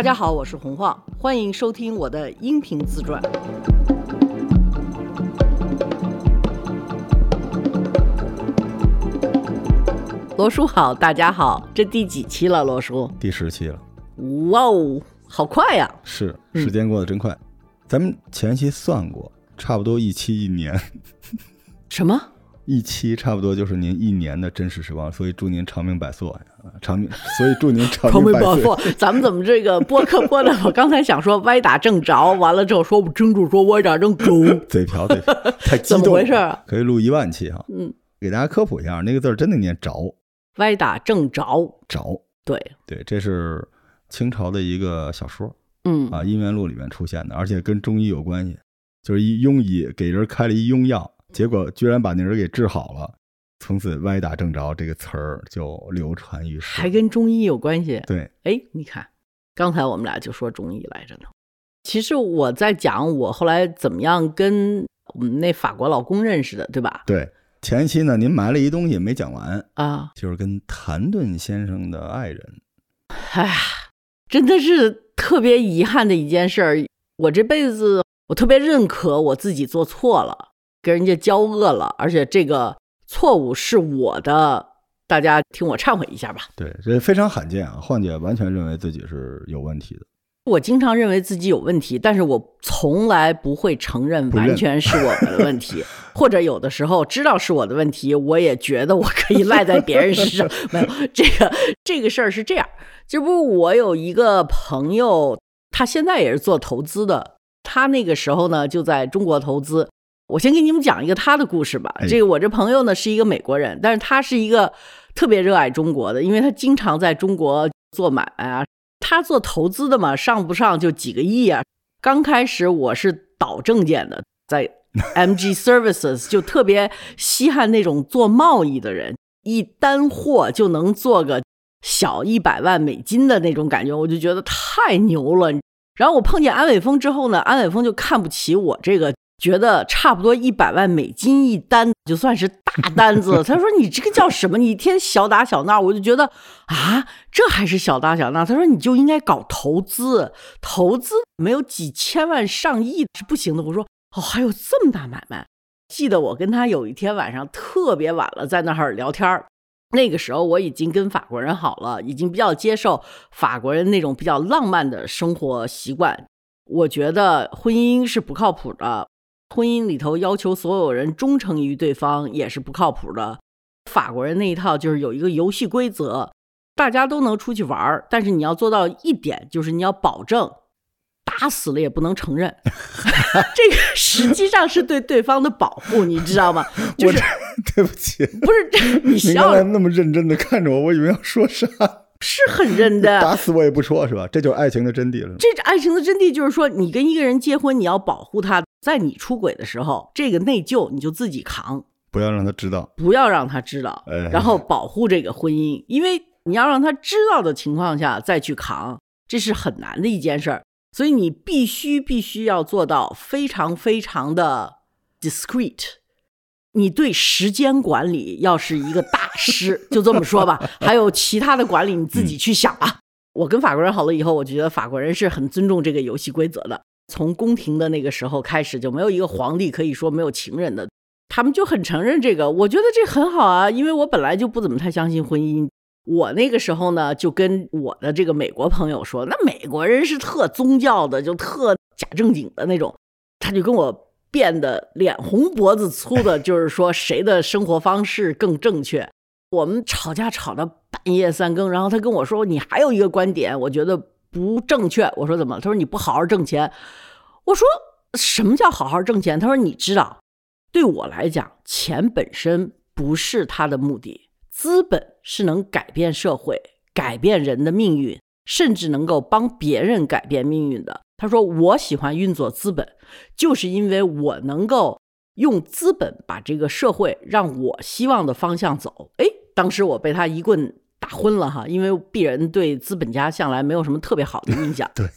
大家好，我是洪晃，欢迎收听我的音频自传。罗叔好，大家好，这第几期了？罗叔，第十期了。哇哦，好快呀！是，时间过得真快。咱们前期算过，差不多一期一年。什么？一期差不多就是您一年的真实时光，所以祝您长命百岁啊！长命，所以祝您长命百岁。咱们怎么这个播客播的？我刚才想说歪打正着，完了之后说不清楚，说歪打正着，嘴瓢嘴瓢，太激动。怎么回事啊？可以录一万期哈。嗯，给大家科普一下，那个字真的念着。歪打正着，着。对对，这是清朝的一个小说。嗯啊，《姻缘录》里面出现的，而且跟中医有关系，就是一庸医给人开了一庸药。结果居然把那人给治好了，从此“歪打正着”这个词儿就流传于世，还跟中医有关系。对，哎，你看，刚才我们俩就说中医来着呢。其实我在讲我后来怎么样跟我们那法国老公认识的，对吧？对，前期呢，您埋了一东西没讲完啊，就是跟谭盾先生的爱人。哎呀，真的是特别遗憾的一件事儿。我这辈子，我特别认可我自己做错了。跟人家交恶了，而且这个错误是我的，大家听我忏悔一下吧。对，这非常罕见啊！幻姐完全认为自己是有问题的。我经常认为自己有问题，但是我从来不会承认完全是我的问题，或者有的时候知道是我的问题，我也觉得我可以赖在别人身上。没有这个这个事儿是这样，这不我有一个朋友，他现在也是做投资的，他那个时候呢就在中国投资。我先给你们讲一个他的故事吧。这个我这朋友呢是一个美国人，但是他是一个特别热爱中国的，因为他经常在中国做买卖啊。他做投资的嘛，上不上就几个亿啊。刚开始我是导证件的，在 MG Services 就特别稀罕那种做贸易的人，一单货就能做个小一百万美金的那种感觉，我就觉得太牛了。然后我碰见安伟峰之后呢，安伟峰就看不起我这个。觉得差不多一百万美金一单就算是大单子。他说：“你这个叫什么？你一天小打小闹。”我就觉得啊，这还是小打小闹。他说：“你就应该搞投资，投资没有几千万上亿是不行的。”我说：“哦，还有这么大买卖？”记得我跟他有一天晚上特别晚了，在那儿聊天那个时候我已经跟法国人好了，已经比较接受法国人那种比较浪漫的生活习惯。我觉得婚姻是不靠谱的。婚姻里头要求所有人忠诚于对方也是不靠谱的。法国人那一套就是有一个游戏规则，大家都能出去玩儿但是你要做到一点，就是你要保证打死了也不能承认。这个实际上是对对方的保护，你知道吗？就是对不起，不是你笑那么认真的看着我，我以为要说啥。是很认的，打死我也不说，是吧？这就是爱情的真谛了。这爱情的真谛就是说，你跟一个人结婚，你要保护他，在你出轨的时候，这个内疚你就自己扛，不要让他知道，不要让他知道，然后保护这个婚姻，因为你要让他知道的情况下再去扛，这是很难的一件事儿。所以你必须必须要做到非常非常的 discreet。你对时间管理要是一个大师，就这么说吧。还有其他的管理，你自己去想吧。我跟法国人好了以后，我觉得法国人是很尊重这个游戏规则的。从宫廷的那个时候开始，就没有一个皇帝可以说没有情人的，他们就很承认这个。我觉得这很好啊，因为我本来就不怎么太相信婚姻。我那个时候呢，就跟我的这个美国朋友说，那美国人是特宗教的，就特假正经的那种。他就跟我。变得脸红脖子粗的，就是说谁的生活方式更正确？我们吵架吵到半夜三更，然后他跟我说：“你还有一个观点，我觉得不正确。”我说：“怎么？”他说：“你不好好挣钱。”我说：“什么叫好好挣钱？”他说：“你知道，对我来讲，钱本身不是他的目的，资本是能改变社会、改变人的命运，甚至能够帮别人改变命运的。”他说：“我喜欢运作资本，就是因为我能够用资本把这个社会让我希望的方向走。”哎，当时我被他一棍打昏了哈，因为鄙人对资本家向来没有什么特别好的印象。对，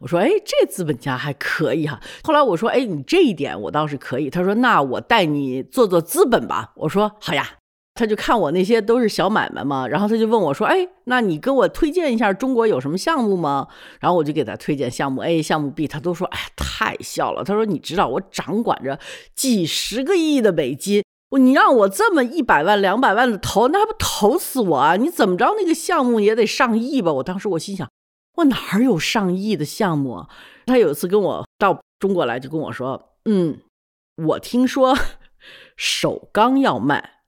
我说：“哎，这资本家还可以哈。”后来我说：“哎，你这一点我倒是可以。”他说：“那我带你做做资本吧。”我说：“好呀。”他就看我那些都是小买卖嘛，然后他就问我说：“哎，那你跟我推荐一下中国有什么项目吗？”然后我就给他推荐项目 A、项目 B，他都说：“哎，太笑了。”他说：“你知道我掌管着几十个亿的美金，我你让我这么一百万、两百万的投，那还不投死我啊？你怎么着那个项目也得上亿吧？”我当时我心想：“我哪有上亿的项目？”他有一次跟我到中国来，就跟我说：“嗯，我听说首钢要卖。”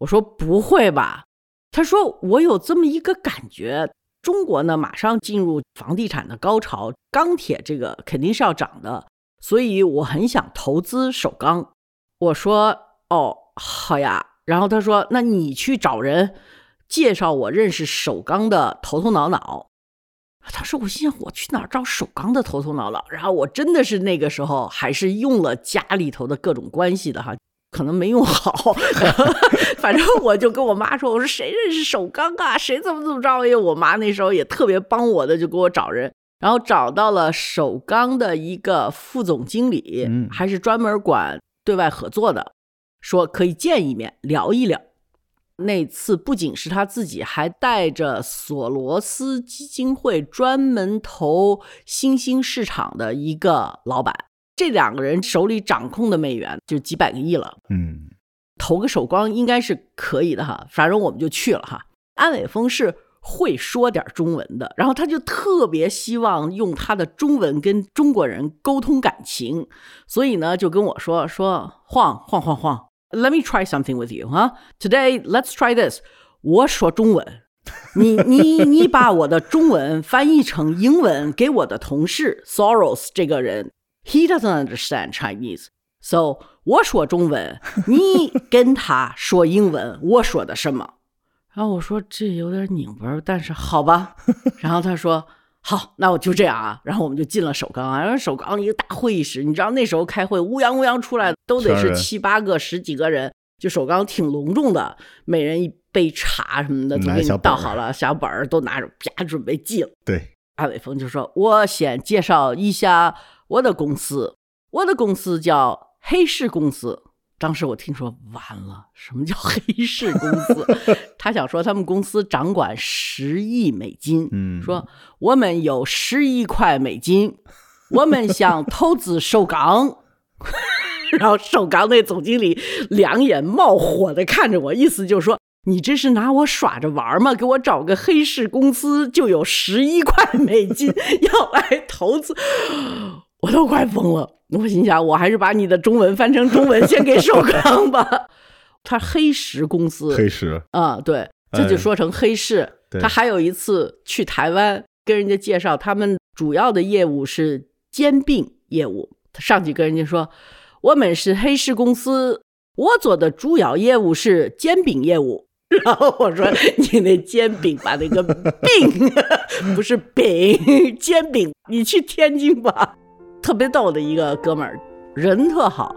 我说不会吧？他说我有这么一个感觉，中国呢马上进入房地产的高潮，钢铁这个肯定是要涨的，所以我很想投资首钢。我说哦，好呀。然后他说，那你去找人介绍我认识首钢的头头脑脑。他说，我心想我去哪儿找首钢的头头脑脑？然后我真的是那个时候还是用了家里头的各种关系的哈。可能没用好，反正我就跟我妈说：“我说谁认识首钢啊？谁怎么怎么着？”因为我妈那时候也特别帮我的，就给我找人，然后找到了首钢的一个副总经理，还是专门管对外合作的，说可以见一面聊一聊。那次不仅是他自己，还带着索罗斯基金会专门投新兴市场的一个老板。这两个人手里掌控的美元就几百个亿了，嗯，投个首光应该是可以的哈，反正我们就去了哈。安伟峰是会说点中文的，然后他就特别希望用他的中文跟中国人沟通感情，所以呢就跟我说说晃晃晃晃 ，Let me try something with you 哈，Today let's try this。我说中文，你你你把我的中文翻译成英文给我的同事 Soros 这个人。He doesn't understand Chinese, so 我说中文，你跟他说英文，我说的什么？然后我说这有点拧巴，但是好吧。然后他说 好，那我就这样啊。然后我们就进了首钢啊，然后首钢一个大会议室，你知道那时候开会乌泱乌泱出来都得是七八个、十几个人，就首钢挺隆重的，每人一杯茶什么的都给你倒好了，小本儿都拿着，啪准备记了。对，阿伟峰就说：“我先介绍一下。”我的公司，我的公司叫黑市公司。当时我听说完了，什么叫黑市公司？他想说他们公司掌管十亿美金，嗯，说我们有十亿块美金，我们想投资首钢。然后首钢那总经理两眼冒火的看着我，意思就是说你这是拿我耍着玩吗？给我找个黑市公司就有十一块美金 要来投资。我都快疯了，我心想，我还是把你的中文翻成中文，先给首钢吧。他黑石公司，黑石啊，对，这就说成黑市。他还有一次去台湾跟人家介绍，他们主要的业务是煎饼业务。他上去跟人家说，我们是黑市公司，我做的主要业务是煎饼业务。然后我说，你那煎饼把那个饼 不是饼，煎饼，你去天津吧。特别逗的一个哥们儿，人特好。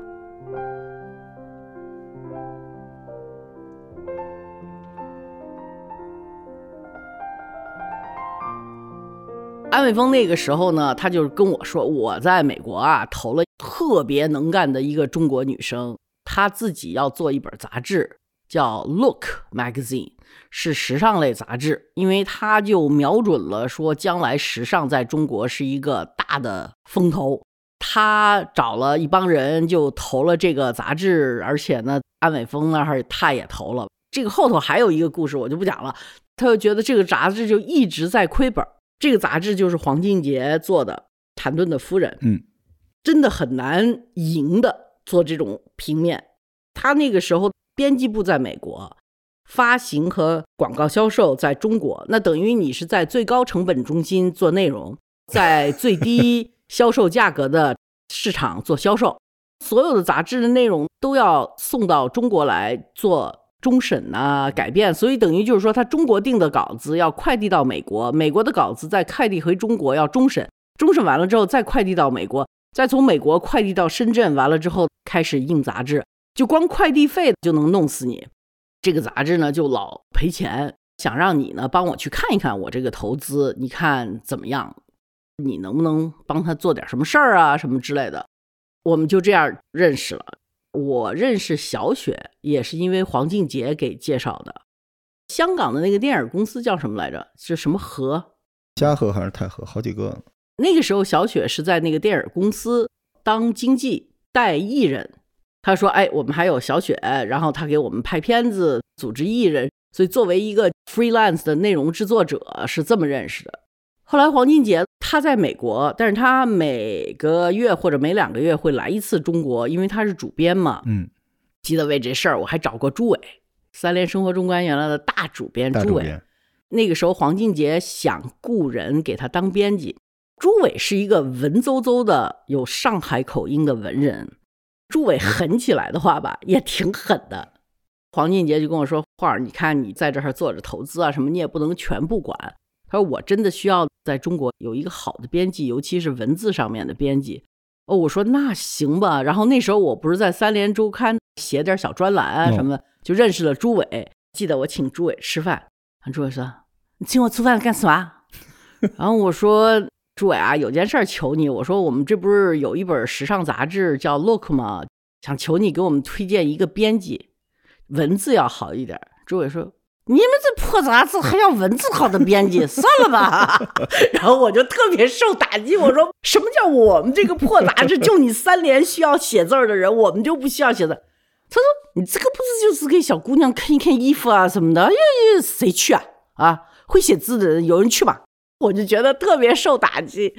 安伟峰那个时候呢，他就跟我说，我在美国啊投了特别能干的一个中国女生，她自己要做一本杂志，叫《Look Magazine》，是时尚类杂志，因为他就瞄准了说，将来时尚在中国是一个大的风头。他找了一帮人，就投了这个杂志，而且呢，安伟峰那儿他也投了。这个后头还有一个故事，我就不讲了。他就觉得这个杂志就一直在亏本。这个杂志就是黄靖杰做的，《谭盾的夫人》。嗯，真的很难赢的，做这种平面。他那个时候编辑部在美国，发行和广告销售在中国，那等于你是在最高成本中心做内容，在最低。销售价格的市场做销售，所有的杂志的内容都要送到中国来做终审啊改变，所以等于就是说，他中国订的稿子要快递到美国，美国的稿子再快递回中国要终审，终审完了之后再快递到美国，再从美国快递到深圳，完了之后开始印杂志，就光快递费就能弄死你。这个杂志呢就老赔钱，想让你呢帮我去看一看我这个投资，你看怎么样？你能不能帮他做点什么事儿啊，什么之类的？我们就这样认识了。我认识小雪也是因为黄静杰给介绍的。香港的那个电影公司叫什么来着？是什么和？嘉禾还是泰禾？好几个。那个时候，小雪是在那个电影公司当经纪带艺人。他说：“哎，我们还有小雪，然后他给我们拍片子，组织艺人。所以作为一个 freelance 的内容制作者，是这么认识的。后来黄金杰他在美国，但是他每个月或者每两个月会来一次中国，因为他是主编嘛。嗯，记得为这事儿，我还找过朱伟，三联生活中观原来的大主编朱伟。那个时候黄金杰想雇人给他当编辑，朱伟是一个文绉绉的有上海口音的文人。”朱伟狠起来的话吧，也挺狠的。黄俊杰就跟我说：“画儿，你看你在这儿做着投资啊，什么你也不能全不管。”他说：“我真的需要在中国有一个好的编辑，尤其是文字上面的编辑。”哦，我说那行吧。然后那时候我不是在三联周刊写点小专栏啊什么的，就认识了朱伟。记得我请朱伟吃饭，朱伟说：“你请我吃饭干什么？”然后我说。朱伟啊，有件事儿求你。我说我们这不是有一本时尚杂志叫《Look》吗？想求你给我们推荐一个编辑，文字要好一点。朱伟说：“你们这破杂志还要文字好的编辑，算了吧。”然后我就特别受打击。我说：“什么叫我们这个破杂志？就你三联需要写字的人，我们就不需要写字？”他说：“你这个不是就是给小姑娘看一看衣服啊什么的？呀呀，谁去啊？啊，会写字的人有人去吗？”我就觉得特别受打击，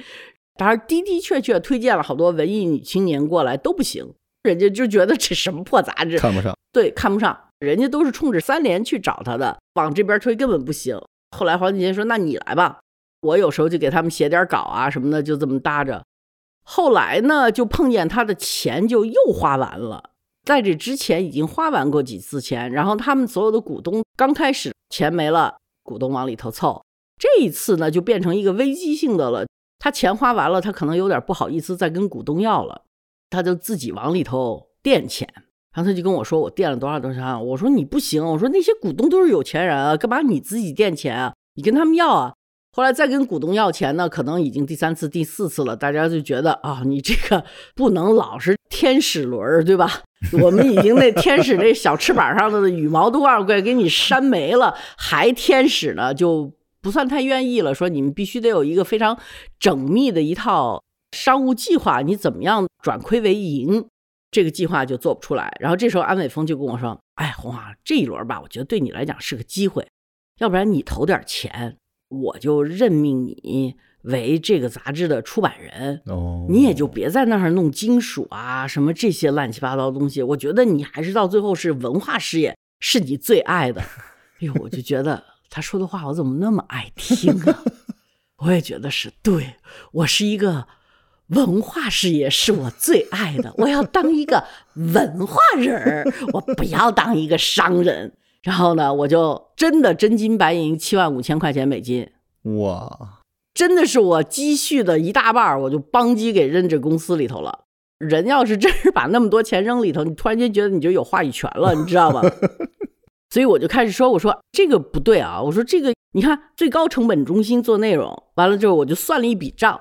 当然的的确确推荐了好多文艺女青年过来都不行，人家就觉得这什么破杂志看不上，对，看不上，人家都是冲着三联去找他的，往这边推根本不行。后来黄景杰说：“那你来吧，我有时候就给他们写点稿啊什么的，就这么搭着。”后来呢，就碰见他的钱就又花完了，在这之前已经花完过几次钱，然后他们所有的股东刚开始钱没了，股东往里头凑。这一次呢，就变成一个危机性的了。他钱花完了，他可能有点不好意思再跟股东要了，他就自己往里头垫钱。然后他就跟我说：“我垫了多少多少。”我说：“你不行。”我说：“那些股东都是有钱人啊，干嘛你自己垫钱啊？你跟他们要啊。”后来再跟股东要钱呢，可能已经第三次、第四次了。大家就觉得啊，你这个不能老是天使轮，对吧？我们已经那天使那小翅膀上的羽毛都快给你扇没了，还天使呢？就。不算太愿意了，说你们必须得有一个非常缜密的一套商务计划，你怎么样转亏为盈，这个计划就做不出来。然后这时候安伟峰就跟我说：“哎，红华，这一轮吧，我觉得对你来讲是个机会，要不然你投点钱，我就任命你为这个杂志的出版人，你也就别在那儿弄金属啊什么这些乱七八糟的东西。我觉得你还是到最后是文化事业是你最爱的。”哎呦，我就觉得。他说的话我怎么那么爱听啊？我也觉得是对，我是一个文化事业是我最爱的，我要当一个文化人儿，我不要当一个商人。然后呢，我就真的真金白银七万五千块钱美金，哇，真的是我积蓄的一大半儿，我就邦基给扔这公司里头了。人要是真是把那么多钱扔里头，你突然间觉得你就有话语权了，你知道吗？所以我就开始说，我说这个不对啊，我说这个你看最高成本中心做内容，完了之后我就算了一笔账，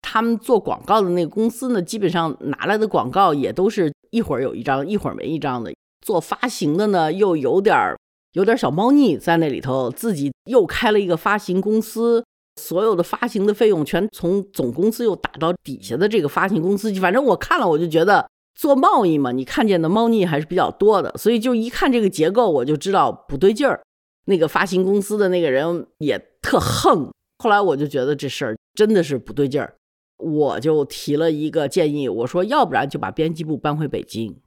他们做广告的那个公司呢，基本上拿来的广告也都是一会儿有一张，一会儿没一张的。做发行的呢，又有点儿有点小猫腻在那里头，自己又开了一个发行公司，所有的发行的费用全从总公司又打到底下的这个发行公司，反正我看了我就觉得。做贸易嘛，你看见的猫腻还是比较多的，所以就一看这个结构，我就知道不对劲儿。那个发行公司的那个人也特横，后来我就觉得这事儿真的是不对劲儿，我就提了一个建议，我说要不然就把编辑部搬回北京，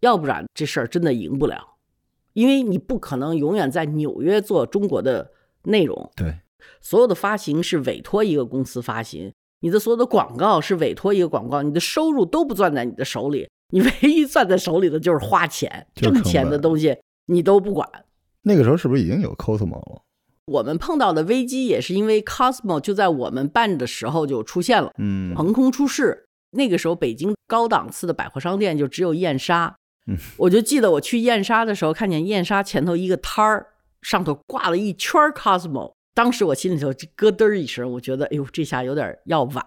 要不然这事儿真的赢不了，因为你不可能永远在纽约做中国的内容。对，所有的发行是委托一个公司发行，你的所有的广告是委托一个广告，你的收入都不攥在你的手里。你唯一攥在手里的就是花钱，挣钱的东西你都不管。那个时候是不是已经有 Cosmo 了？我们碰到的危机也是因为 Cosmo 就在我们办的时候就出现了，嗯，横空出世。那个时候北京高档次的百货商店就只有燕莎，嗯，我就记得我去燕莎的时候，看见燕莎前头一个摊儿上头挂了一圈 Cosmo，当时我心里头就咯噔一声，我觉得哎呦这下有点要崴，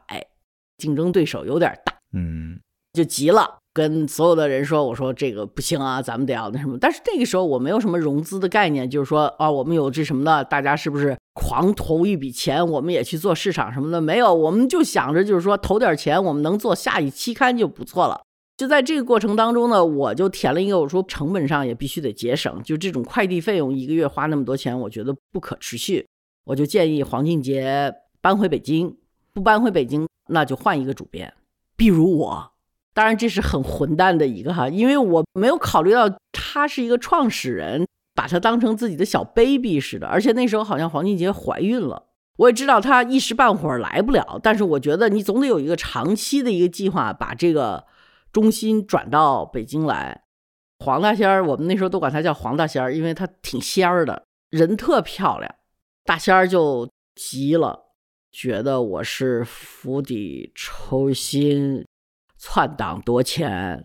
竞争对手有点大，嗯，就急了。跟所有的人说，我说这个不行啊，咱们得要那什么。但是那个时候我没有什么融资的概念，就是说啊，我们有这什么的，大家是不是狂投一笔钱，我们也去做市场什么的？没有，我们就想着就是说投点钱，我们能做下一期刊就不错了。就在这个过程当中呢，我就填了一个，我说成本上也必须得节省，就这种快递费用一个月花那么多钱，我觉得不可持续。我就建议黄俊杰搬回北京，不搬回北京，那就换一个主编，比如我。当然，这是很混蛋的一个哈，因为我没有考虑到他是一个创始人，把他当成自己的小 baby 似的。而且那时候好像黄静杰怀孕了，我也知道他一时半会儿来不了。但是我觉得你总得有一个长期的一个计划，把这个中心转到北京来。黄大仙儿，我们那时候都管他叫黄大仙儿，因为他挺仙儿的，人特漂亮。大仙儿就急了，觉得我是釜底抽薪。篡党夺权，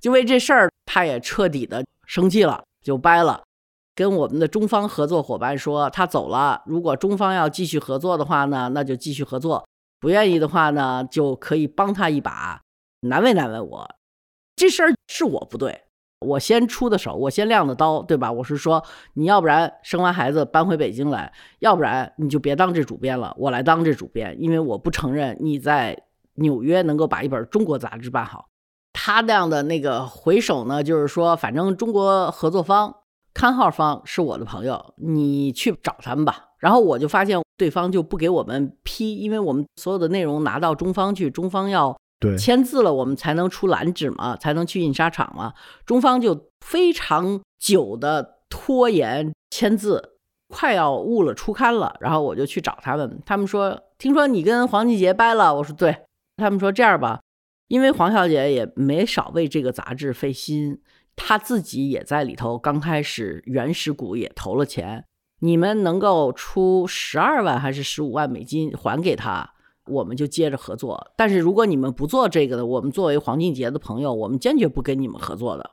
就为这事儿，他也彻底的生气了，就掰了，跟我们的中方合作伙伴说，他走了，如果中方要继续合作的话呢，那就继续合作；不愿意的话呢，就可以帮他一把，难为难为我。这事儿是我不对，我先出的手，我先亮的刀，对吧？我是说，你要不然生完孩子搬回北京来，要不然你就别当这主编了，我来当这主编，因为我不承认你在。纽约能够把一本中国杂志办好，他那样的那个回首呢，就是说，反正中国合作方刊号方是我的朋友，你去找他们吧。然后我就发现对方就不给我们批，因为我们所有的内容拿到中方去，中方要签字了，我们才能出蓝纸嘛，才能去印刷厂嘛。中方就非常久的拖延签字，快要误了出刊了。然后我就去找他们，他们说听说你跟黄继杰掰了，我说对。他们说这样吧，因为黄小姐也没少为这个杂志费心，她自己也在里头，刚开始原始股也投了钱。你们能够出十二万还是十五万美金还给她，我们就接着合作。但是如果你们不做这个的，我们作为黄俊杰的朋友，我们坚决不跟你们合作的。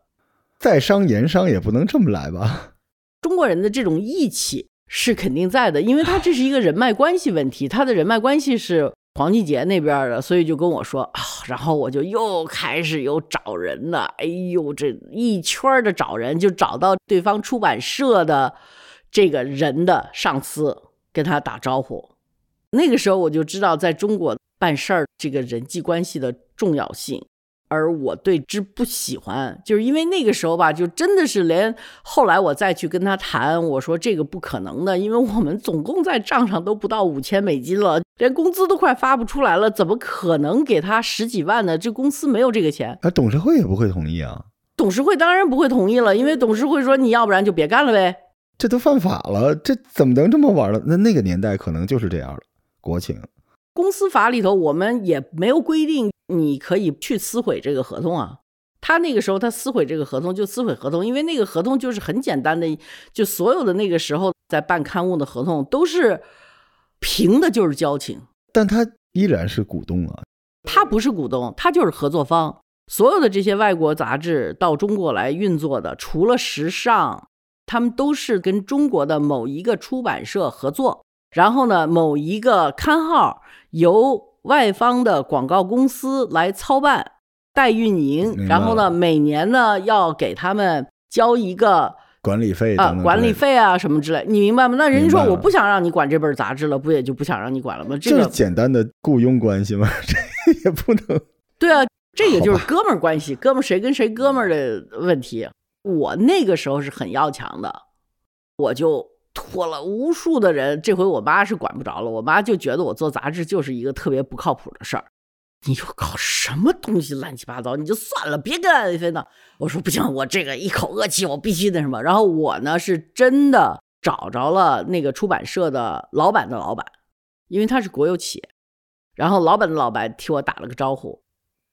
在商言商也不能这么来吧？中国人的这种义气是肯定在的，因为他这是一个人脉关系问题，他的人脉关系是。黄继杰那边的，所以就跟我说啊，然后我就又开始有找人了。哎呦，这一圈的找人，就找到对方出版社的这个人的上司，跟他打招呼。那个时候我就知道，在中国办事儿，这个人际关系的重要性。而我对之不喜欢，就是因为那个时候吧，就真的是连后来我再去跟他谈，我说这个不可能的，因为我们总共在账上都不到五千美金了，连工资都快发不出来了，怎么可能给他十几万呢？这公司没有这个钱。啊，董事会也不会同意啊。董事会当然不会同意了，因为董事会说你要不然就别干了呗。这都犯法了，这怎么能这么玩了？那那个年代可能就是这样了国情。公司法里头我们也没有规定。你可以去撕毁这个合同啊！他那个时候他撕毁这个合同就撕毁合同，因为那个合同就是很简单的，就所有的那个时候在办刊物的合同都是凭的就是交情。但他依然是股东啊！他不是股东，他就是合作方。所有的这些外国杂志到中国来运作的，除了时尚，他们都是跟中国的某一个出版社合作，然后呢，某一个刊号由。外方的广告公司来操办代运营，然后呢，每年呢要给他们交一个管理费啊，管理费啊什么之类，你明白吗？那人家说我不想让你管这本杂志了，不也就不想让你管了吗？这是简单的雇佣关系吗？这也不能。对啊，这也就是哥们儿关系，哥们儿谁跟谁哥们儿的问题。我那个时候是很要强的，我就。拖了无数的人，这回我妈是管不着了。我妈就觉得我做杂志就是一个特别不靠谱的事儿。你又搞什么东西乱七八糟，你就算了，别跟安飞闹。我说不行，我这个一口恶气，我必须那什么。然后我呢是真的找着了那个出版社的老板的老板，因为他是国有企业。然后老板的老板替我打了个招呼，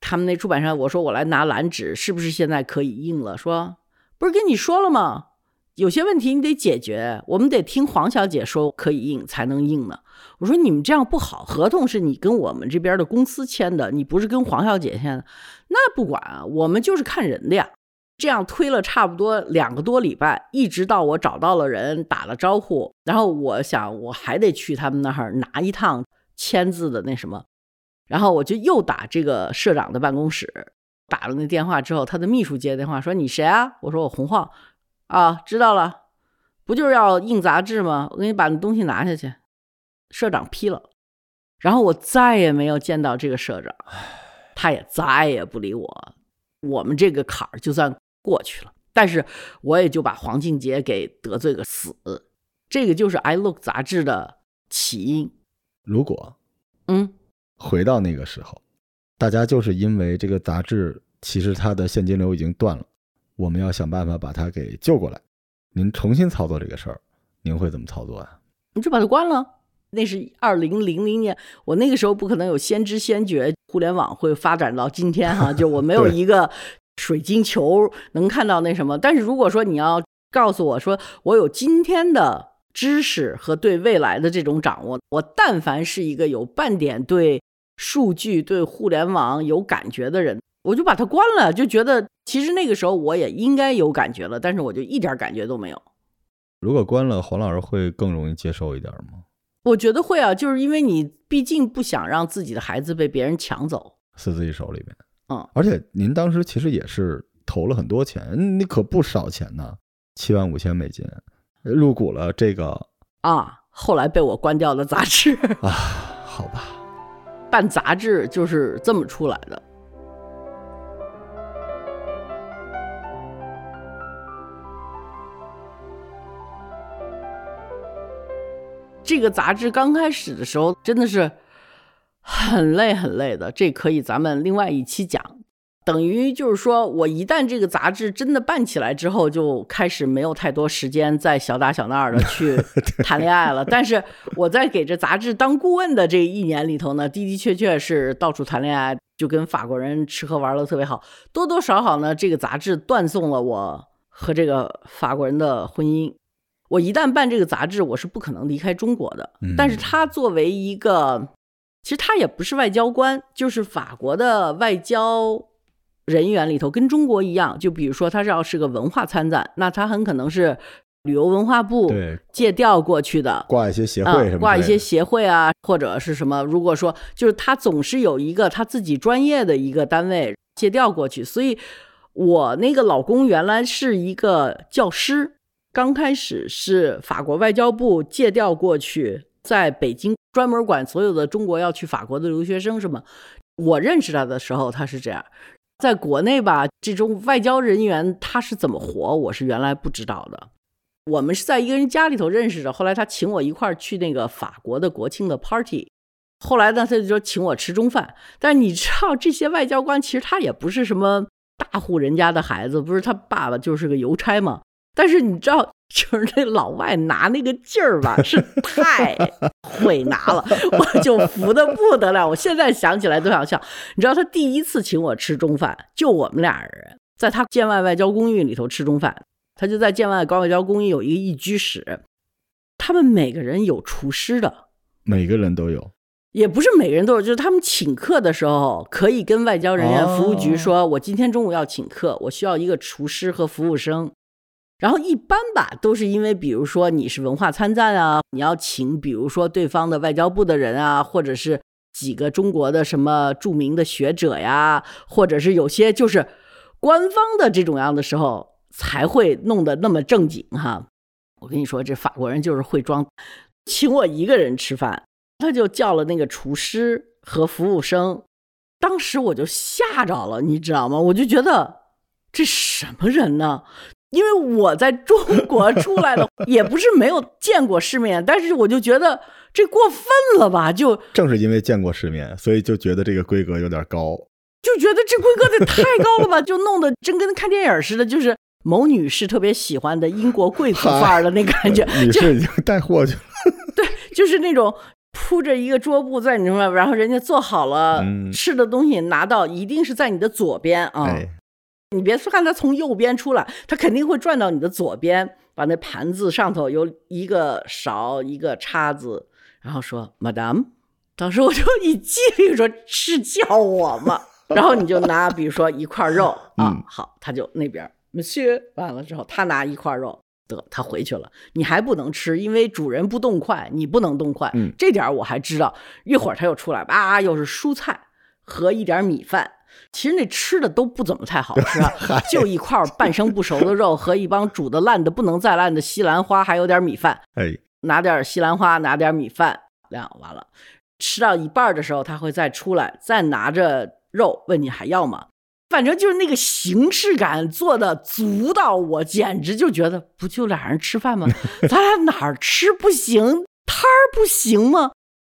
他们那出版社我说我来拿蓝纸，是不是现在可以印了？说不是跟你说了吗？有些问题你得解决，我们得听黄小姐说可以应才能应呢。我说你们这样不好，合同是你跟我们这边的公司签的，你不是跟黄小姐签的。那不管啊，我们就是看人的呀。这样推了差不多两个多礼拜，一直到我找到了人，打了招呼，然后我想我还得去他们那儿拿一趟签字的那什么，然后我就又打这个社长的办公室。打了那电话之后，他的秘书接电话说：“你谁啊？”我说：“我洪晃。”啊，知道了，不就是要印杂志吗？我给你把那东西拿下去。社长批了，然后我再也没有见到这个社长，他也再也不理我。我们这个坎儿就算过去了，但是我也就把黄静杰给得罪个死。这个就是《I Look》杂志的起因。如果，嗯，回到那个时候，大家就是因为这个杂志，其实它的现金流已经断了，我们要想办法把它给救过来。您重新操作这个事儿，您会怎么操作啊？你就把它关了。那是二零零零年，我那个时候不可能有先知先觉，互联网会发展到今天哈，就我没有一个水晶球能看到那什么。但是如果说你要告诉我说我有今天的知识和对未来的这种掌握，我但凡是一个有半点对数据、对互联网有感觉的人，我就把它关了，就觉得其实那个时候我也应该有感觉了，但是我就一点感觉都没有。如果关了，黄老师会更容易接受一点吗？我觉得会啊，就是因为你毕竟不想让自己的孩子被别人抢走，是自己手里面。嗯，而且您当时其实也是投了很多钱，你可不少钱呢，七万五千美金，入股了这个啊，后来被我关掉的杂志啊，好吧，办杂志就是这么出来的。这个杂志刚开始的时候真的是很累很累的，这可以咱们另外一期讲。等于就是说我一旦这个杂志真的办起来之后，就开始没有太多时间再小打小闹的 去谈恋爱了。但是我在给这杂志当顾问的这一年里头呢，的的确确是到处谈恋爱，就跟法国人吃喝玩乐特别好。多多少少呢，这个杂志断送了我和这个法国人的婚姻。我一旦办这个杂志，我是不可能离开中国的。但是他作为一个，其实他也不是外交官，就是法国的外交人员里头，跟中国一样。就比如说，他是要是个文化参赞，那他很可能是旅游文化部借调过去的，挂一些协会什么，挂一些协会啊，或者是什么。如果说就是他总是有一个他自己专业的一个单位借调过去，所以我那个老公原来是一个教师。刚开始是法国外交部借调过去，在北京专门管所有的中国要去法国的留学生，是吗？我认识他的时候他是这样，在国内吧，这种外交人员他是怎么活，我是原来不知道的。我们是在一个人家里头认识的，后来他请我一块儿去那个法国的国庆的 party，后来呢他就说请我吃中饭。但你知道这些外交官其实他也不是什么大户人家的孩子，不是他爸爸就是个邮差嘛。但是你知道，就是那老外拿那个劲儿吧，是太会拿了，我就服的不得了。我现在想起来都想笑。你知道，他第一次请我吃中饭，就我们俩人在他建外外交公寓里头吃中饭。他就在建外高外交公寓有一个一居室，他们每个人有厨师的，每个人都有，也不是每个人都有，就是他们请客的时候可以跟外交人员服务局说，我今天中午要请客，我需要一个厨师和服务生。然后一般吧，都是因为，比如说你是文化参赞啊，你要请，比如说对方的外交部的人啊，或者是几个中国的什么著名的学者呀，或者是有些就是官方的这种样的时候，才会弄得那么正经哈。我跟你说，这法国人就是会装，请我一个人吃饭，他就叫了那个厨师和服务生，当时我就吓着了，你知道吗？我就觉得这什么人呢？因为我在中国出来的，也不是没有见过世面，但是我就觉得这过分了吧？就正是因为见过世面，所以就觉得这个规格有点高，就觉得这规格得太高了吧？就弄得真跟看电影似的，就是某女士特别喜欢的英国贵族范儿的那感觉。女士已经带货去了，对，就是那种铺着一个桌布在你那，然后人家做好了吃的东西拿到，一定是在你的左边啊。你别看他从右边出来，他肯定会转到你的左边，把那盘子上头有一个勺、一个叉子，然后说 “Madam”，当时我就一激灵说：“是叫我吗？”然后你就拿，比如说一块肉 啊，好，他就那边 Monsieur，完了之后他拿一块肉，得他回去了，你还不能吃，因为主人不动筷，你不能动筷，嗯这点我还知道。一会儿他又出来，啊，又是蔬菜和一点米饭。其实那吃的都不怎么太好吃啊，就一块半生不熟的肉和一帮煮的烂的不能再烂的西兰花，还有点米饭。哎，拿点西兰花，拿点米饭，两完了。吃到一半的时候，他会再出来，再拿着肉问你还要吗？反正就是那个形式感做的足到我简直就觉得，不就俩人吃饭吗？咱俩哪儿吃不行，摊儿不行吗？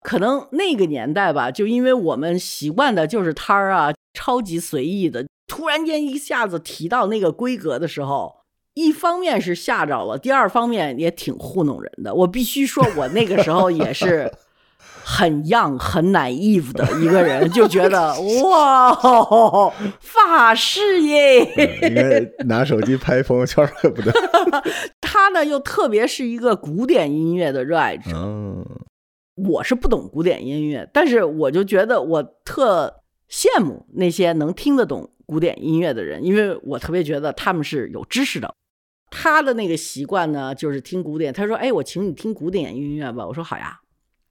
可能那个年代吧，就因为我们习惯的就是摊儿啊，超级随意的。突然间一下子提到那个规格的时候，一方面是吓着了，第二方面也挺糊弄人的。我必须说，我那个时候也是。很 young 很 naive 的一个人，就觉得 哇，法式耶！应该拿手机拍朋友圈了，不对。他呢，又特别是一个古典音乐的热爱者。嗯，我是不懂古典音乐，但是我就觉得我特羡慕那些能听得懂古典音乐的人，因为我特别觉得他们是有知识的。他的那个习惯呢，就是听古典。他说：“哎，我请你听古典音乐吧。”我说：“好呀。”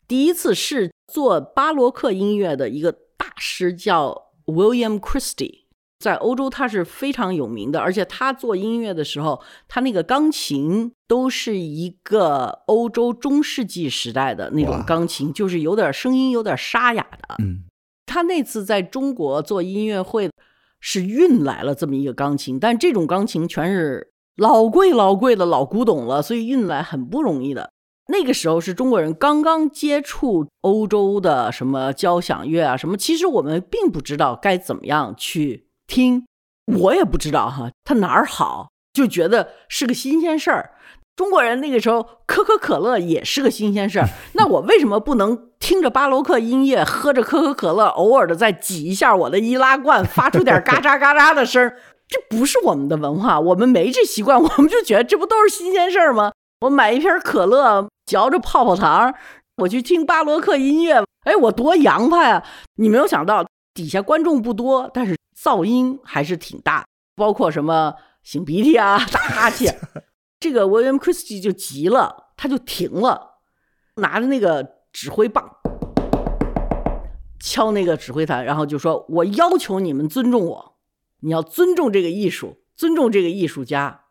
第一次是做巴洛克音乐的一个大师，叫 William Christie，在欧洲他是非常有名的，而且他做音乐的时候，他那个钢琴都是一个欧洲中世纪时代的那种钢琴，就是有点声音有点沙哑的。嗯，他那次在中国做音乐会是运来了这么一个钢琴，但这种钢琴全是老贵老贵的老古董了，所以运来很不容易的。那个时候是中国人刚刚接触欧洲的什么交响乐啊，什么，其实我们并不知道该怎么样去听，我也不知道哈，它哪儿好，就觉得是个新鲜事儿。中国人那个时候可口可乐也是个新鲜事儿，那我为什么不能听着巴洛克音乐，喝着可口可乐，偶尔的再挤一下我的易拉罐，发出点嘎喳嘎喳的声儿？这不是我们的文化，我们没这习惯，我们就觉得这不都是新鲜事儿吗？我买一瓶可乐。嚼着泡泡糖，我去听巴洛克音乐，哎，我多洋派啊！你没有想到底下观众不多，但是噪音还是挺大，包括什么擤鼻涕啊、打哈欠。这个 William Christie 就急了，他就停了，拿着那个指挥棒敲那个指挥台，然后就说：“我要求你们尊重我，你要尊重这个艺术，尊重这个艺术家。”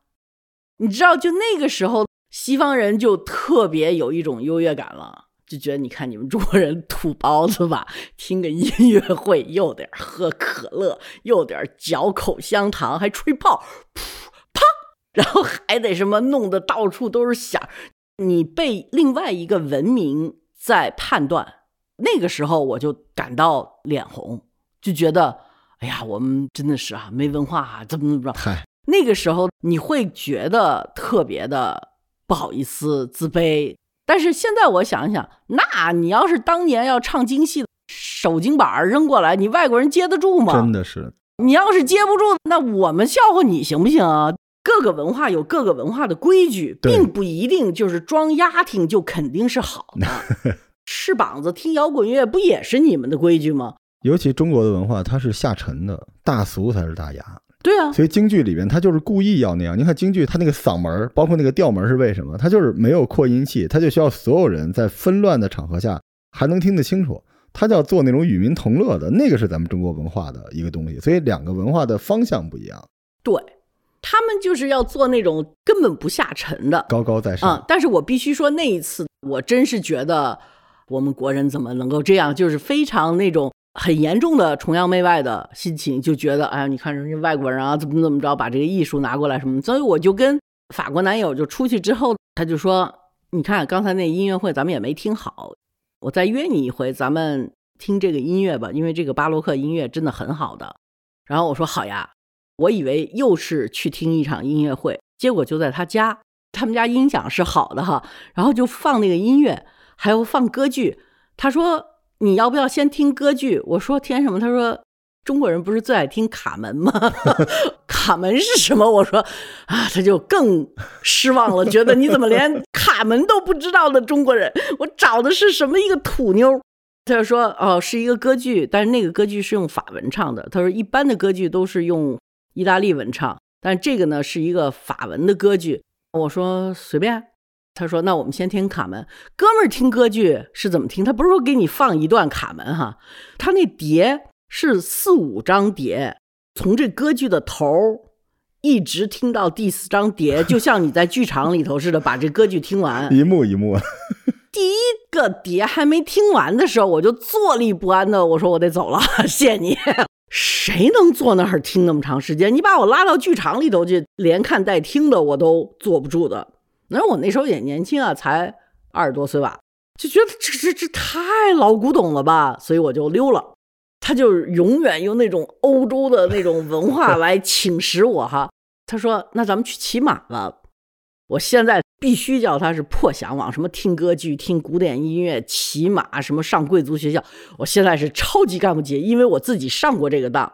你知道，就那个时候。西方人就特别有一种优越感了，就觉得你看你们中国人土包子吧，听个音乐会又得喝可乐，又得嚼口香糖，还吹泡，噗，然后还得什么弄得到处都是响，你被另外一个文明在判断。那个时候我就感到脸红，就觉得哎呀，我们真的是啊，没文化啊，怎么怎么着？嗨，那个时候你会觉得特别的。不好意思，自卑。但是现在我想想，那你要是当年要唱京戏，手巾板扔过来，你外国人接得住吗？真的是。你要是接不住，那我们笑话你行不行啊？各个文化有各个文化的规矩，并不一定就是装丫听就肯定是好的。翅膀子听摇滚乐不也是你们的规矩吗？尤其中国的文化，它是下沉的，大俗才是大雅。对啊，所以京剧里边他就是故意要那样。你看京剧，他那个嗓门，包括那个调门是为什么？他就是没有扩音器，他就需要所有人在纷乱的场合下还能听得清楚。他就要做那种与民同乐的，那个是咱们中国文化的一个东西。所以两个文化的方向不一样。对，他们就是要做那种根本不下沉的，高高在上。嗯，但是我必须说，那一次我真是觉得我们国人怎么能够这样，就是非常那种。很严重的崇洋媚外的心情，就觉得哎呀，你看人家外国人啊，怎么怎么着，把这个艺术拿过来什么？所以我就跟法国男友就出去之后，他就说：“你看刚才那音乐会咱们也没听好，我再约你一回，咱们听这个音乐吧，因为这个巴洛克音乐真的很好的。”然后我说：“好呀。”我以为又是去听一场音乐会，结果就在他家，他们家音响是好的哈，然后就放那个音乐，还有放歌剧。他说。你要不要先听歌剧？我说听什么？他说中国人不是最爱听卡门吗？卡门是什么？我说啊，他就更失望了，觉得你怎么连卡门都不知道的中国人？我找的是什么一个土妞？他就说哦，是一个歌剧，但是那个歌剧是用法文唱的。他说一般的歌剧都是用意大利文唱，但这个呢是一个法文的歌剧。我说随便。他说：“那我们先听卡门。哥们儿听歌剧是怎么听？他不是说给你放一段卡门哈，他那碟是四五张碟，从这歌剧的头儿一直听到第四张碟，就像你在剧场里头似的，把这歌剧听完。一幕一幕。第一个碟还没听完的时候，我就坐立不安的我说我得走了，谢谢你。谁能坐那儿听那么长时间？你把我拉到剧场里头去，连看带听的我都坐不住的。那我那时候也年轻啊，才二十多岁吧，就觉得这这这太老古董了吧，所以我就溜了。他就永远用那种欧洲的那种文化来侵蚀我哈。他说：“那咱们去骑马吧。”我现在必须叫他是破向往，什么听歌剧、听古典音乐、骑马，什么上贵族学校。我现在是超级干不起，因为我自己上过这个当。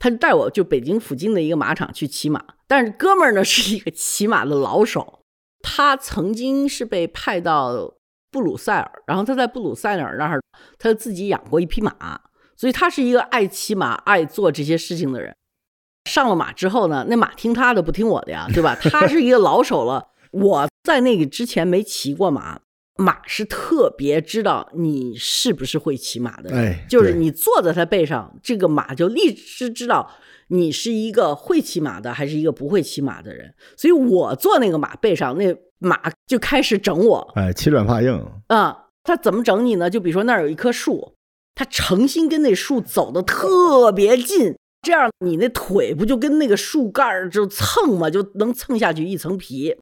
他带我就北京附近的一个马场去骑马，但是哥们儿呢是一个骑马的老手，他曾经是被派到布鲁塞尔，然后他在布鲁塞尔那儿，他自己养过一匹马，所以他是一个爱骑马、爱做这些事情的人。上了马之后呢，那马听他的不听我的呀，对吧？他是一个老手了，我在那个之前没骑过马，马是特别知道你是不是会骑马的，哎，就是你坐在他背上，这个马就立时知道你是一个会骑马的还是一个不会骑马的人。所以我坐那个马背上，那马就开始整我，哎，欺软怕硬。嗯，他怎么整你呢？就比如说那儿有一棵树，他诚心跟那树走的特别近。这样你那腿不就跟那个树干就蹭嘛，就能蹭下去一层皮。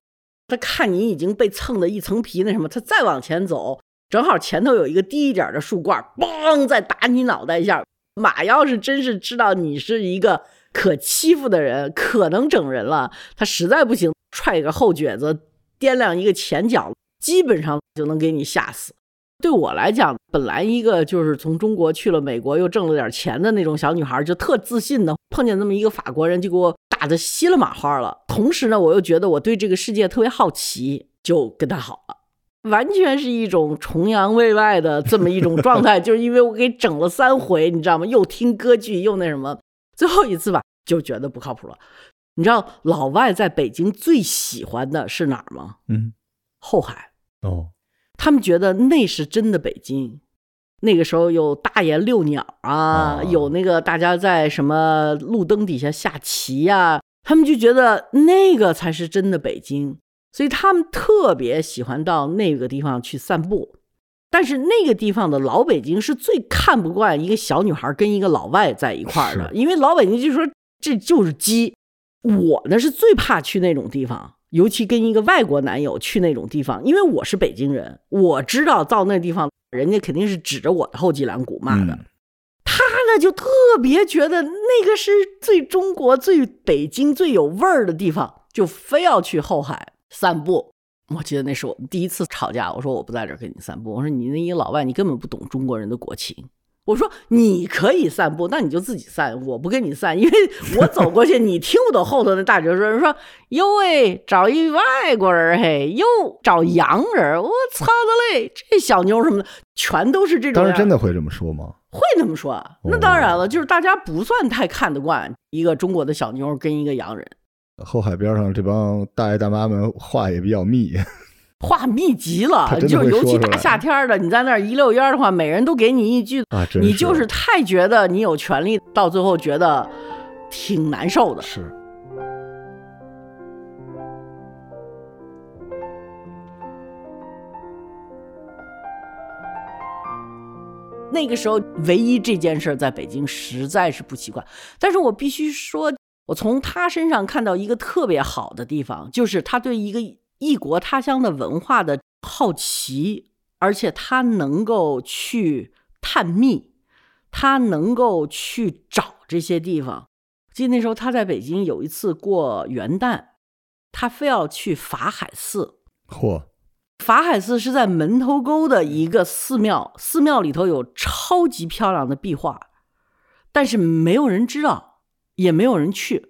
他看你已经被蹭的一层皮，那什么，他再往前走，正好前头有一个低一点的树冠，嘣，再打你脑袋一下。马要是真是知道你是一个可欺负的人，可能整人了，他实在不行，踹一个后蹶子，掂量一个前脚，基本上就能给你吓死。对我来讲，本来一个就是从中国去了美国又挣了点钱的那种小女孩，就特自信的，碰见这么一个法国人，就给我打的稀了马花了。同时呢，我又觉得我对这个世界特别好奇，就跟他好了，完全是一种崇洋媚外的这么一种状态。就是因为我给整了三回，你知道吗？又听歌剧，又那什么，最后一次吧，就觉得不靠谱了。你知道老外在北京最喜欢的是哪儿吗？嗯，后海。哦。他们觉得那是真的北京，那个时候有大爷遛鸟啊，有那个大家在什么路灯底下下棋呀，他们就觉得那个才是真的北京，所以他们特别喜欢到那个地方去散步。但是那个地方的老北京是最看不惯一个小女孩跟一个老外在一块儿的，因为老北京就说这就是鸡。我呢是最怕去那种地方。尤其跟一个外国男友去那种地方，因为我是北京人，我知道到那地方，人家肯定是指着我的后脊梁骨骂的。他呢就特别觉得那个是最中国、最北京、最有味儿的地方，就非要去后海散步。我记得那是我们第一次吵架，我说我不在这儿跟你散步，我说你那一个老外，你根本不懂中国人的国情。我说你可以散步，那你就自己散，我不跟你散，因为我走过去，你听不懂后头那大哲说人说哟喂，找一外国人嘿，又找洋人，我操的嘞，这小妞什么的，全都是这种。当时真的会这么说吗？会那么说，那当然了，就是大家不算太看得惯一个中国的小妞跟一个洋人。后海边上这帮大爷大妈们话也比较密。话密集了，就尤其大夏天的，你在那儿一溜烟的话，每人都给你一句，你就是太觉得你有权利，到最后觉得挺难受的。是。那个时候，唯一这件事在北京实在是不习惯，但是我必须说，我从他身上看到一个特别好的地方，就是他对一个。异国他乡的文化的好奇，而且他能够去探秘，他能够去找这些地方。记得那时候他在北京有一次过元旦，他非要去法海寺。嚯！法海寺是在门头沟的一个寺庙，寺庙里头有超级漂亮的壁画，但是没有人知道，也没有人去。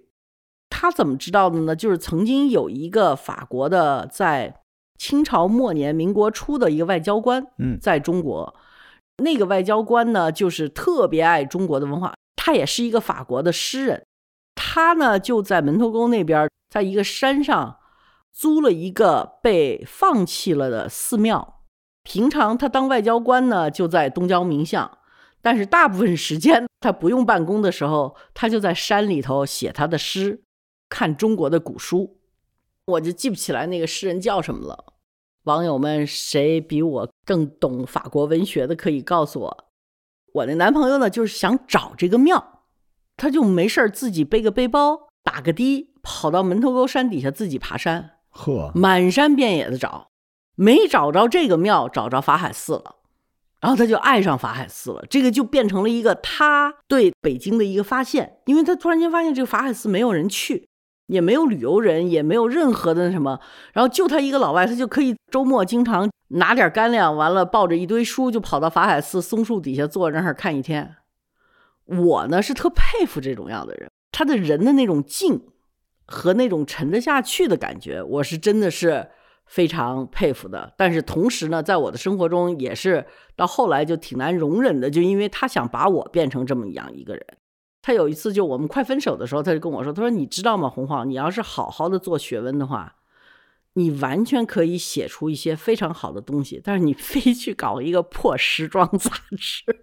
他怎么知道的呢？就是曾经有一个法国的，在清朝末年、民国初的一个外交官，嗯，在中国，那个外交官呢，就是特别爱中国的文化。他也是一个法国的诗人，他呢就在门头沟那边，在一个山上租了一个被放弃了的寺庙。平常他当外交官呢，就在东郊民巷。但是大部分时间他不用办公的时候，他就在山里头写他的诗，看中国的古书。我就记不起来那个诗人叫什么了。网友们，谁比我更懂法国文学的，可以告诉我。我那男朋友呢，就是想找这个庙，他就没事儿自己背个背包，打个的，跑到门头沟山底下自己爬山，呵，满山遍野的找，没找着这个庙，找着法海寺了，然后他就爱上法海寺了。这个就变成了一个他对北京的一个发现，因为他突然间发现这个法海寺没有人去。也没有旅游人，也没有任何的什么，然后就他一个老外，他就可以周末经常拿点干粮，完了抱着一堆书就跑到法海寺松树底下坐那儿看一天。我呢是特佩服这种样的人，他的人的那种静和那种沉得下去的感觉，我是真的是非常佩服的。但是同时呢，在我的生活中也是到后来就挺难容忍的，就因为他想把我变成这么样一个人。他有一次就我们快分手的时候，他就跟我说：“他说你知道吗，洪晃，你要是好好的做学问的话，你完全可以写出一些非常好的东西。但是你非去搞一个破时装杂志。”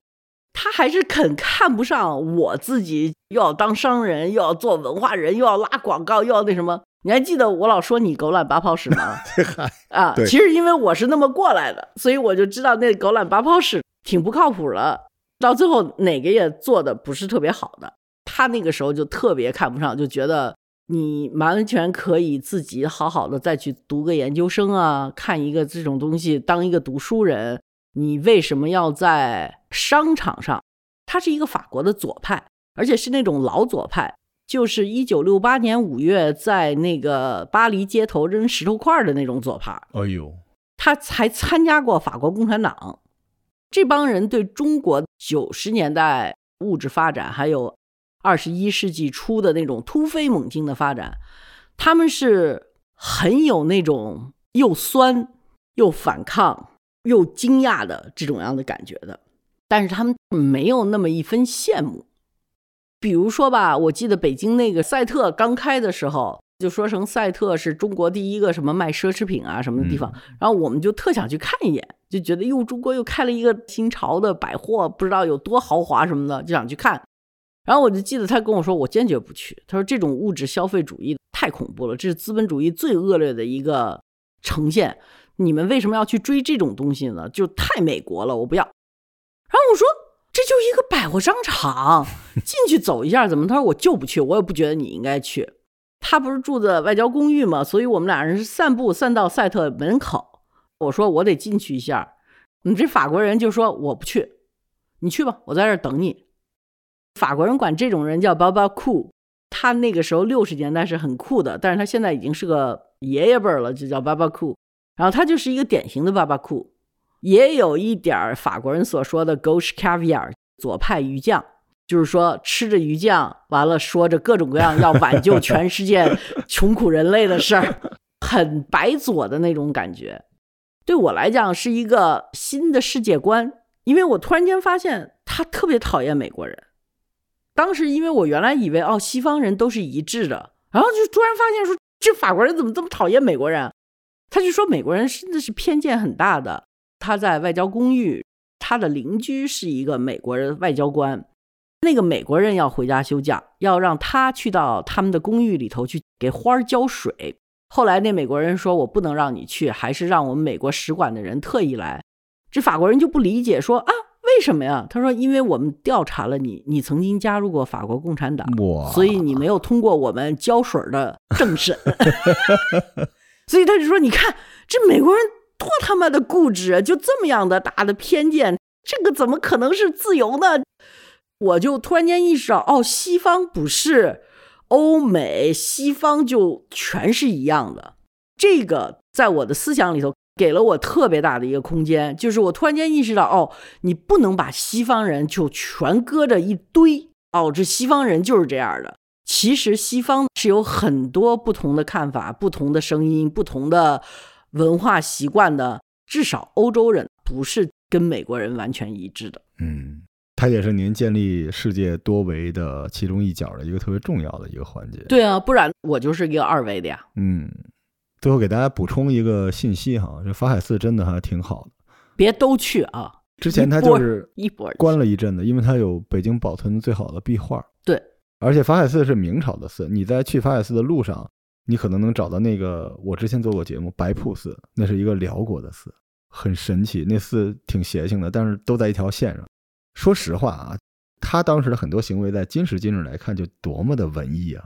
他还是肯看不上我自己，又要当商人，又要做文化人，又要拉广告，又要那什么？你还记得我老说你狗懒八泡屎吗？啊，其实因为我是那么过来的，所以我就知道那狗懒八泡屎挺不靠谱的。到最后哪个也做的不是特别好的，他那个时候就特别看不上，就觉得你完全可以自己好好的再去读个研究生啊，看一个这种东西，当一个读书人，你为什么要在商场上？他是一个法国的左派，而且是那种老左派，就是一九六八年五月在那个巴黎街头扔石头块的那种左派。哎呦，他还参加过法国共产党。这帮人对中国九十年代物质发展，还有二十一世纪初的那种突飞猛进的发展，他们是很有那种又酸又反抗又惊讶的这种样的感觉的。但是他们没有那么一分羡慕。比如说吧，我记得北京那个赛特刚开的时候。就说成赛特是中国第一个什么卖奢侈品啊什么的地方，然后我们就特想去看一眼，就觉得哟，中国又开了一个新潮的百货，不知道有多豪华什么的，就想去看。然后我就记得他跟我说，我坚决不去。他说这种物质消费主义太恐怖了，这是资本主义最恶劣的一个呈现。你们为什么要去追这种东西呢？就太美国了，我不要。然后我说，这就一个百货商场，进去走一下怎么？他说我就不去，我也不觉得你应该去。他不是住的外交公寓嘛？所以我们俩人是散步散到赛特门口。我说我得进去一下，你这法国人就说我不去，你去吧，我在这儿等你。法国人管这种人叫 “baba cool”，他那个时候六十年代是很酷的，但是他现在已经是个爷爷辈儿了，就叫 “baba cool”。然后他就是一个典型的 “baba cool”，也有一点法国人所说的 “gauche caviar”，左派鱼酱。就是说，吃着鱼酱，完了说着各种各样要挽救全世界 穷苦人类的事儿，很白左的那种感觉。对我来讲是一个新的世界观，因为我突然间发现他特别讨厌美国人。当时因为我原来以为哦，西方人都是一致的，然后就突然发现说，这法国人怎么这么讨厌美国人？他就说美国人真的是偏见很大的。他在外交公寓，他的邻居是一个美国人外交官。那个美国人要回家休假，要让他去到他们的公寓里头去给花儿浇水。后来那美国人说：“我不能让你去，还是让我们美国使馆的人特意来。”这法国人就不理解，说：“啊，为什么呀？”他说：“因为我们调查了你，你曾经加入过法国共产党，所以你没有通过我们胶水的政审。”所以他就说：“你看这美国人多他妈的固执，就这么样的大的偏见，这个怎么可能是自由呢？”我就突然间意识到，哦，西方不是欧美，西方就全是一样的。这个在我的思想里头给了我特别大的一个空间，就是我突然间意识到，哦，你不能把西方人就全搁着一堆，哦，这西方人就是这样的。其实西方是有很多不同的看法、不同的声音、不同的文化习惯的。至少欧洲人不是跟美国人完全一致的。嗯。它也是您建立世界多维的其中一角的一个特别重要的一个环节。对啊，不然我就是一个二维的呀。嗯，最后给大家补充一个信息哈，这法海寺真的还挺好的，别都去啊。之前它就是一波关了一阵子，因为它有北京保存最好的壁画。对，而且法海寺是明朝的寺，你在去法海寺的路上，你可能能找到那个我之前做过节目白瀑寺，那是一个辽国的寺，很神奇。那寺挺邪性的，但是都在一条线上。说实话啊，他当时的很多行为，在今时今日来看，就多么的文艺啊！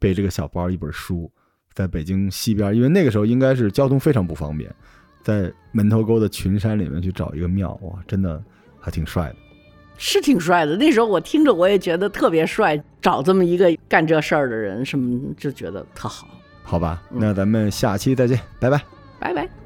背这个小包，一本书，在北京西边，因为那个时候应该是交通非常不方便。在门头沟的群山里面去找一个庙，哇，真的还挺帅的，是挺帅的。那时候我听着我也觉得特别帅，找这么一个干这事儿的人，什么就觉得特好。好吧，那咱们下期再见，拜拜，拜拜。